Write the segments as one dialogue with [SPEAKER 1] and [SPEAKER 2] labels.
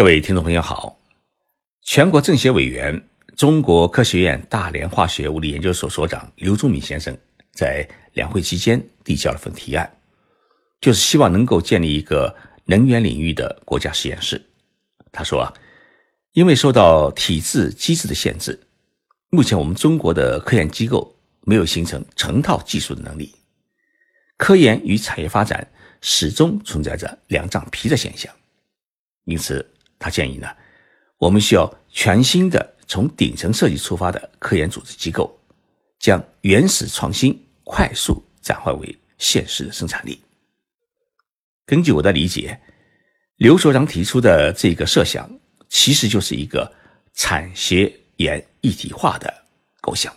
[SPEAKER 1] 各位听众朋友好，全国政协委员、中国科学院大连化学物理研究所所长刘忠敏先生在两会期间递交了份提案，就是希望能够建立一个能源领域的国家实验室。他说啊，因为受到体制机制的限制，目前我们中国的科研机构没有形成成套技术的能力，科研与产业发展始终存在着两张皮的现象，因此他建议呢，我们需要全新的从顶层设计出发的科研组织机构，将原始创新快速转化为现实的生产力。根据我的理解。刘所长提出的这个设想，其实就是一个产学研一体化的构想。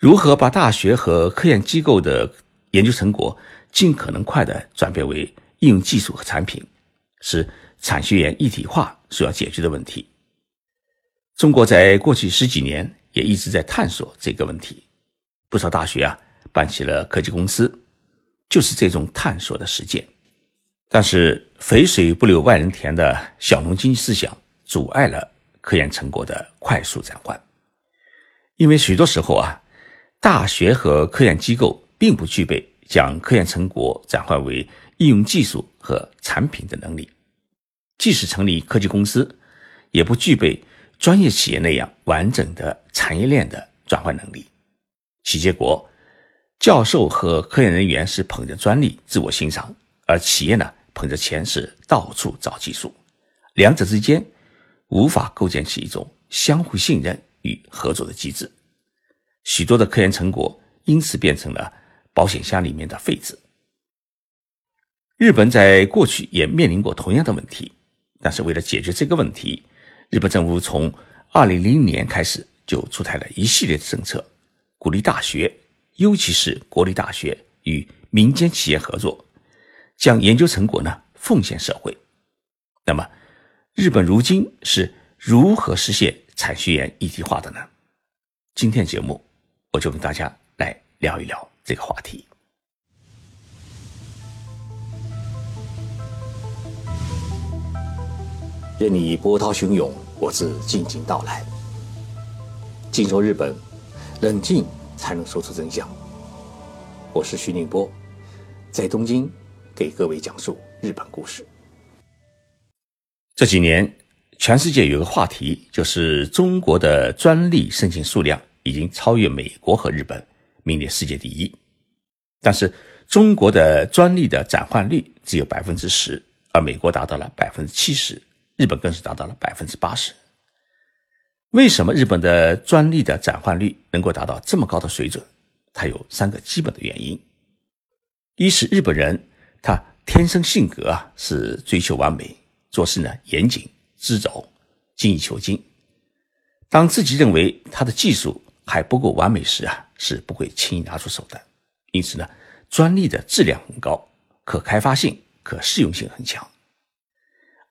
[SPEAKER 1] 如何把大学和科研机构的研究成果尽可能快的转变为应用技术和产品，是产学研一体化所要解决的问题。中国在过去十几年也一直在探索这个问题，不少大学啊办起了科技公司，就是这种探索的实践。但是“肥水不流外人田”的小农经济思想阻碍了科研成果的快速转换，因为许多时候啊，大学和科研机构并不具备将科研成果转换为应用技术和产品的能力，即使成立科技公司，也不具备专业企业那样完整的产业链的转换能力。其结果，教授和科研人员是捧着专利自我欣赏，而企业呢？捧着钱是到处找技术，两者之间无法构建起一种相互信任与合作的机制，许多的科研成果因此变成了保险箱里面的废纸。日本在过去也面临过同样的问题，但是为了解决这个问题，日本政府从二零零零年开始就出台了一系列的政策，鼓励大学，尤其是国立大学与民间企业合作。将研究成果呢奉献社会，那么日本如今是如何实现产学研一体化的呢？今天节目我就跟大家来聊一聊这个话题。任你波涛汹涌，我自静静到来。静说日本，冷静才能说出真相。我是徐宁波，在东京。给各位讲述日本故事。这几年，全世界有个话题，就是中国的专利申请数量已经超越美国和日本，名列世界第一。但是，中国的专利的转换率只有百分之十，而美国达到了百分之七十，日本更是达到了百分之八十。为什么日本的专利的转换率能够达到这么高的水准？它有三个基本的原因：一是日本人。他天生性格啊是追求完美，做事呢严谨、知走、精益求精。当自己认为他的技术还不够完美时啊，是不会轻易拿出手的。因此呢，专利的质量很高，可开发性、可适用性很强。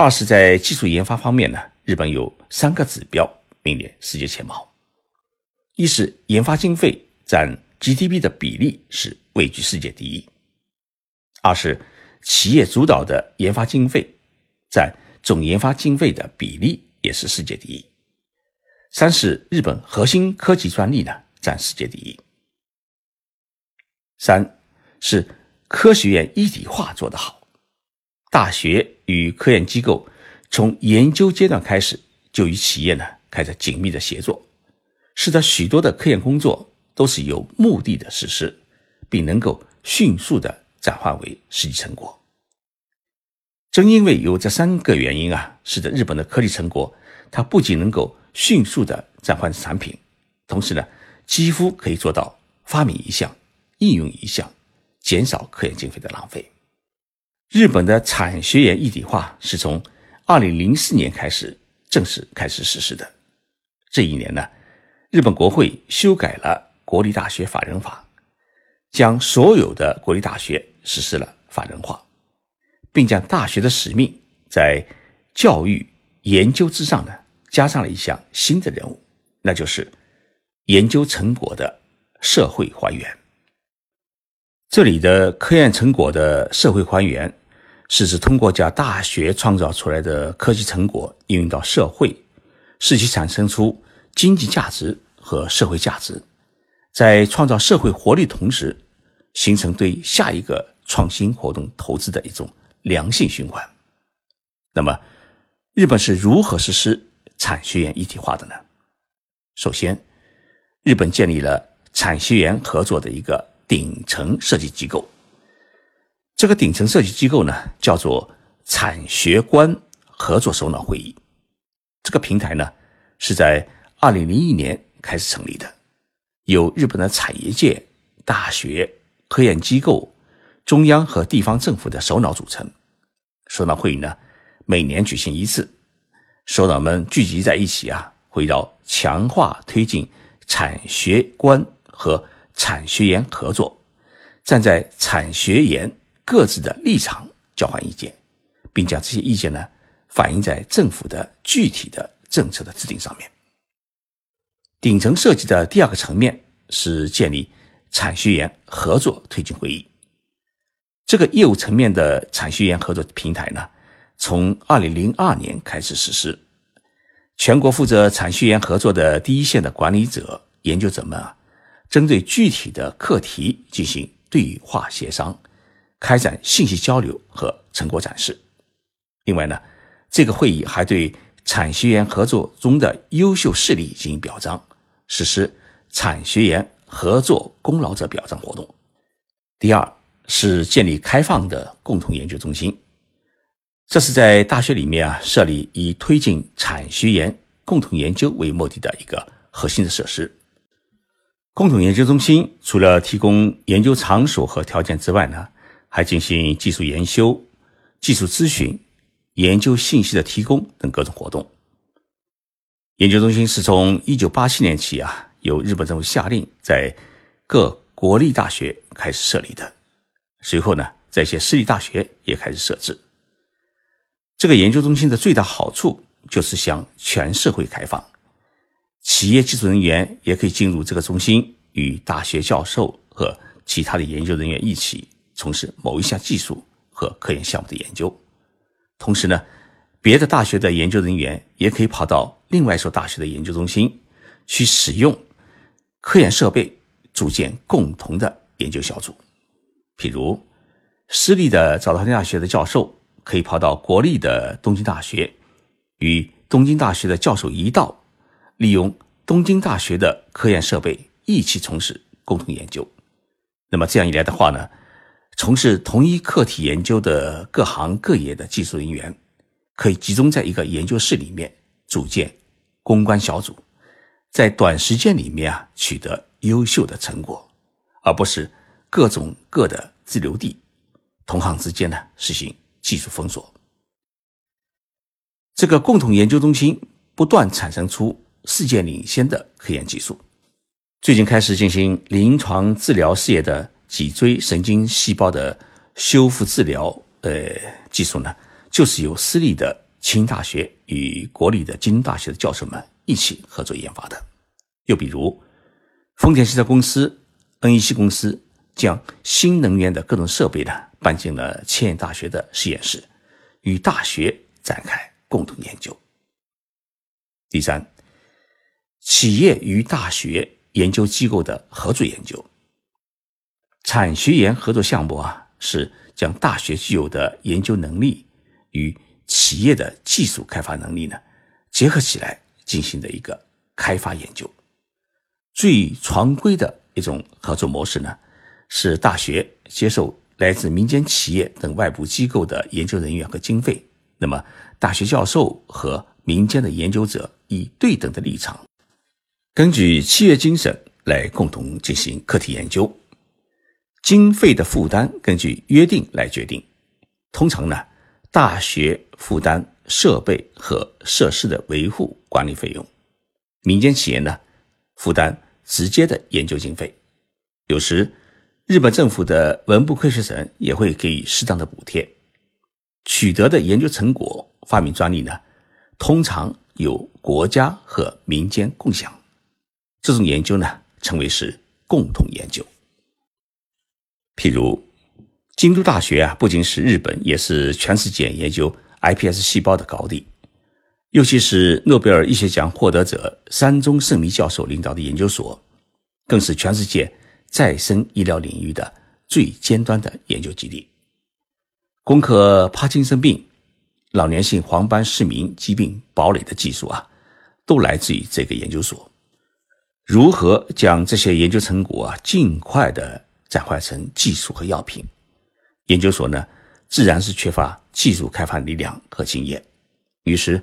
[SPEAKER 1] 二是，在技术研发方面呢，日本有三个指标名列世界前茅：一是研发经费占 GDP 的比例是位居世界第一。二是企业主导的研发经费占总研发经费的比例也是世界第一。三是日本核心科技专利呢占世界第一。三是科学院一体化做得好，大学与科研机构从研究阶段开始就与企业呢开展紧密的协作，使得许多的科研工作都是有目的的实施，并能够迅速的。转化为实际成果。正因为有这三个原因啊，使得日本的科技成果，它不仅能够迅速的转换产品，同时呢，几乎可以做到发明一项、应用一项，减少科研经费的浪费。日本的产学研一体化是从二零零四年开始正式开始实施的。这一年呢，日本国会修改了国立大学法人法。将所有的国立大学实施了法人化，并将大学的使命在教育研究之上呢，加上了一项新的任务，那就是研究成果的社会还原。这里的科研成果的社会还原，是指通过将大学创造出来的科技成果应用到社会，使其产生出经济价值和社会价值，在创造社会活力同时，形成对下一个创新活动投资的一种良性循环。那么，日本是如何实施产学研一体化的呢？首先，日本建立了产学研合作的一个顶层设计机构。这个顶层设计机构呢，叫做产学官合作首脑会议。这个平台呢，是在二零零一年开始成立的，由日本的产业界、大学、科研机构、中央和地方政府的首脑组成。首脑会议呢，每年举行一次，首脑们聚集在一起啊，围绕强化推进产学官和产学研合作，站在产学研。各自的立场交换意见，并将这些意见呢反映在政府的具体的政策的制定上面。顶层设计的第二个层面是建立产学研合作推进会议。这个业务层面的产学研合作平台呢，从二零零二年开始实施。全国负责产学研合作的第一线的管理者、研究者们啊，针对具体的课题进行对话协商。开展信息交流和成果展示。另外呢，这个会议还对产学研合作中的优秀事例进行表彰，实施产学研合作功劳者表彰活动。第二是建立开放的共同研究中心，这是在大学里面啊设立以推进产学研共同研究为目的的一个核心的设施。共同研究中心除了提供研究场所和条件之外呢，还进行技术研修、技术咨询、研究信息的提供等各种活动。研究中心是从一九八七年起啊，由日本政府下令在各国立大学开始设立的。随后呢，在一些私立大学也开始设置。这个研究中心的最大好处就是向全社会开放，企业技术人员也可以进入这个中心，与大学教授和其他的研究人员一起。从事某一项技术和科研项目的研究，同时呢，别的大学的研究人员也可以跑到另外一所大学的研究中心去使用科研设备，组建共同的研究小组。譬如，私立的早稻田大学的教授可以跑到国立的东京大学，与东京大学的教授一道，利用东京大学的科研设备一起从事共同研究。那么这样一来的话呢？从事同一课题研究的各行各业的技术人员，可以集中在一个研究室里面组建攻关小组，在短时间里面啊取得优秀的成果，而不是各种各的自留地，同行之间呢实行技术封锁。这个共同研究中心不断产生出世界领先的科研技术，最近开始进行临床治疗事业的。脊椎神经细胞的修复治疗，呃，技术呢，就是由私立的清大学与国立的京大学的教授们一起合作研发的。又比如，丰田汽车公司、NEC 公司将新能源的各种设备呢搬进了千叶大学的实验室，与大学展开共同研究。第三，企业与大学研究机构的合作研究。产学研合作项目啊，是将大学具有的研究能力与企业的技术开发能力呢结合起来进行的一个开发研究。最常规的一种合作模式呢，是大学接受来自民间企业等外部机构的研究人员和经费，那么大学教授和民间的研究者以对等的立场，根据契约精神来共同进行课题研究。经费的负担根据约定来决定，通常呢，大学负担设备和设施的维护管理费用，民间企业呢负担直接的研究经费，有时日本政府的文部科学省也会给予适当的补贴。取得的研究成果、发明专利呢，通常由国家和民间共享，这种研究呢称为是共同研究。譬如，京都大学啊，不仅是日本，也是全世界研究 iPS 细胞的高地。尤其是诺贝尔医学奖获得者山中胜弥教授领导的研究所，更是全世界再生医疗领域的最尖端的研究基地。攻克帕金森病、老年性黄斑失明疾病堡垒的技术啊，都来自于这个研究所。如何将这些研究成果啊，尽快的转换成技术和药品？研究所呢，自然是缺乏技术开发力量和经验，于是。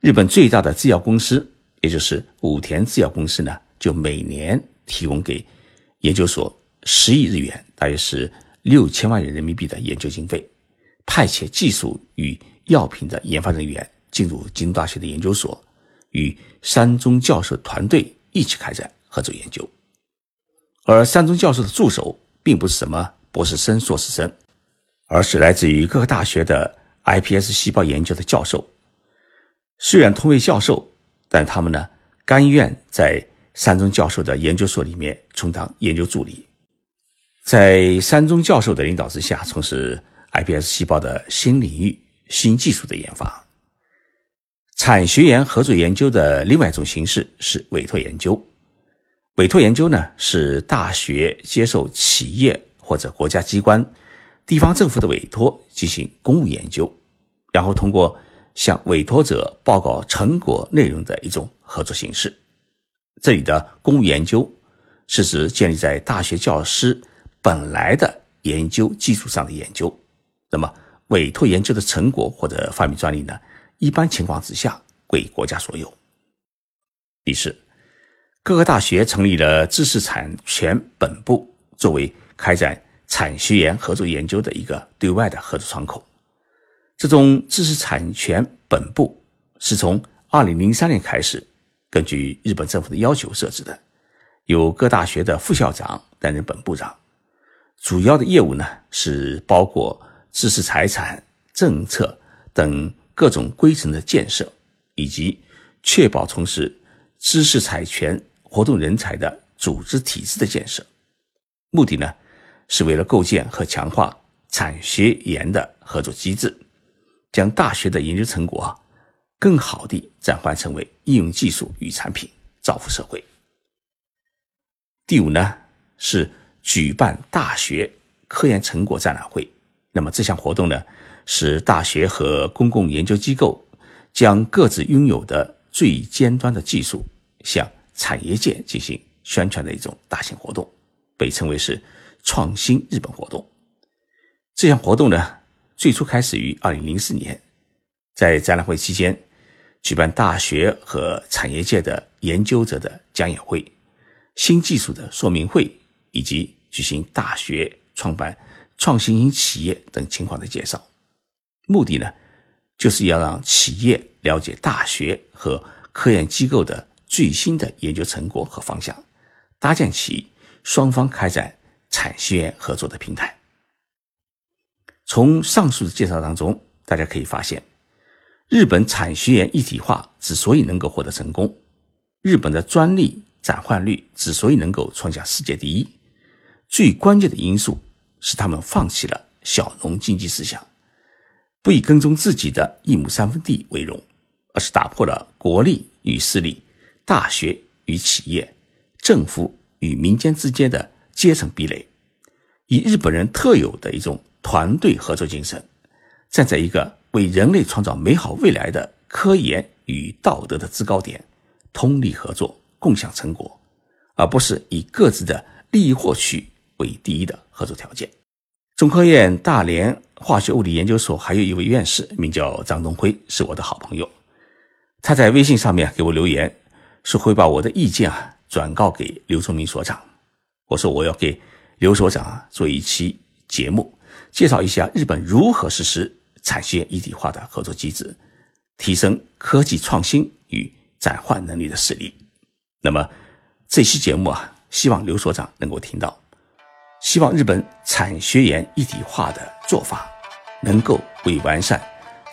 [SPEAKER 1] 日本最大的制药公司，也就是武田制药公司呢，就每年提供给研究所十亿日元，大约是六千万元人民币的研究经费，派遣技术与药品的研发人员进入京都大学的研究所，与山中教授团队一起开展合作研究。而山中教授的助手并不是什么博士生、硕士生，而是来自于各个大学的 iPS 细胞研究的教授。虽然同为教授，但他们呢甘愿在山中教授的研究所里面充当研究助理，在山中教授的领导之下，从事 iPS 细胞的新领域、新技术的研发。产学研合作研究的另外一种形式是委托研究。委托研究呢是大学接受企业或者国家机关、地方政府的委托进行公务研究，然后通过。向委托者报告成果内容的一种合作形式。这里的公务研究是指建立在大学教师本来的研究基础上的研究。那么，委托研究的成果或者发明专利呢，一般情况之下归国家所有。第四，各个大学成立了知识产权本部，作为开展产学研合作研究的一个对外的合作窗口。这种知识产权本部是从二零零三年开始，根据日本政府的要求设置的，由各大学的副校长担任本部长，主要的业务呢是包括知识财产政策等各种规程的建设，以及确保从事知识产权活动人才的组织体制的建设。目的呢是为了构建和强化产学研的合作机制。将大学的研究成果更好地转换成为应用技术与产品，造福社会。第五呢是举办大学科研成果展览会。那么这项活动呢是大学和公共研究机构将各自拥有的最尖端的技术向产业界进行宣传的一种大型活动，被称为是创新日本活动。这项活动呢。最初开始于二零零四年，在展览会期间举办大学和产业界的研究者的讲演会、新技术的说明会，以及举行大学创办创新型企业等情况的介绍。目的呢，就是要让企业了解大学和科研机构的最新的研究成果和方向，搭建起双方开展产学研合作的平台。从上述的介绍当中，大家可以发现，日本产学研一体化之所以能够获得成功，日本的专利转换率之所以能够创下世界第一，最关键的因素是他们放弃了小农经济思想，不以耕种自己的一亩三分地为荣，而是打破了国力与私立、大学与企业、政府与民间之间的阶层壁垒，以日本人特有的一种。团队合作精神，站在一个为人类创造美好未来的科研与道德的制高点，通力合作，共享成果，而不是以各自的利益获取为第一的合作条件。中科院大连化学物理研究所还有一位院士，名叫张东辉，是我的好朋友。他在微信上面给我留言，是会把我的意见啊转告给刘崇明所长。我说我要给刘所长啊做一期节目。介绍一下日本如何实施产学一体化的合作机制，提升科技创新与转换能力的实力。那么这期节目啊，希望刘所长能够听到，希望日本产学研一体化的做法能够为完善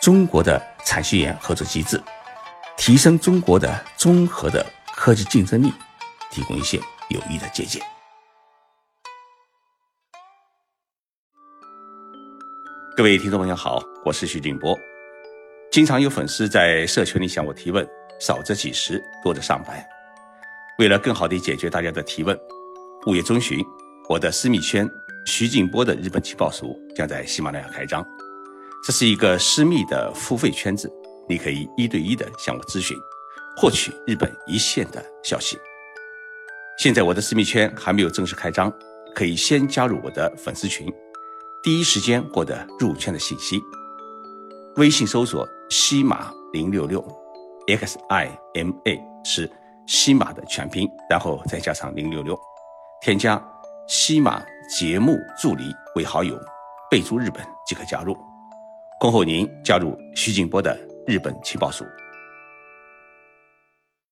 [SPEAKER 1] 中国的产学研合作机制，提升中国的综合的科技竞争力，提供一些有益的借鉴。各位听众朋友好，我是徐静波。经常有粉丝在社群里向我提问，少则几十，多则上百。为了更好地解决大家的提问，五月中旬，我的私密圈徐静波的日本情报署将在喜马拉雅开张。这是一个私密的付费圈子，你可以一对一的向我咨询，获取日本一线的消息。现在我的私密圈还没有正式开张，可以先加入我的粉丝群。第一时间获得入圈的信息。微信搜索“西马零六六 ”，X I M A 是西马的全拼，然后再加上零六六，添加西马节目助理为好友，备注日本即可加入。恭候您加入徐静波的日本情报署。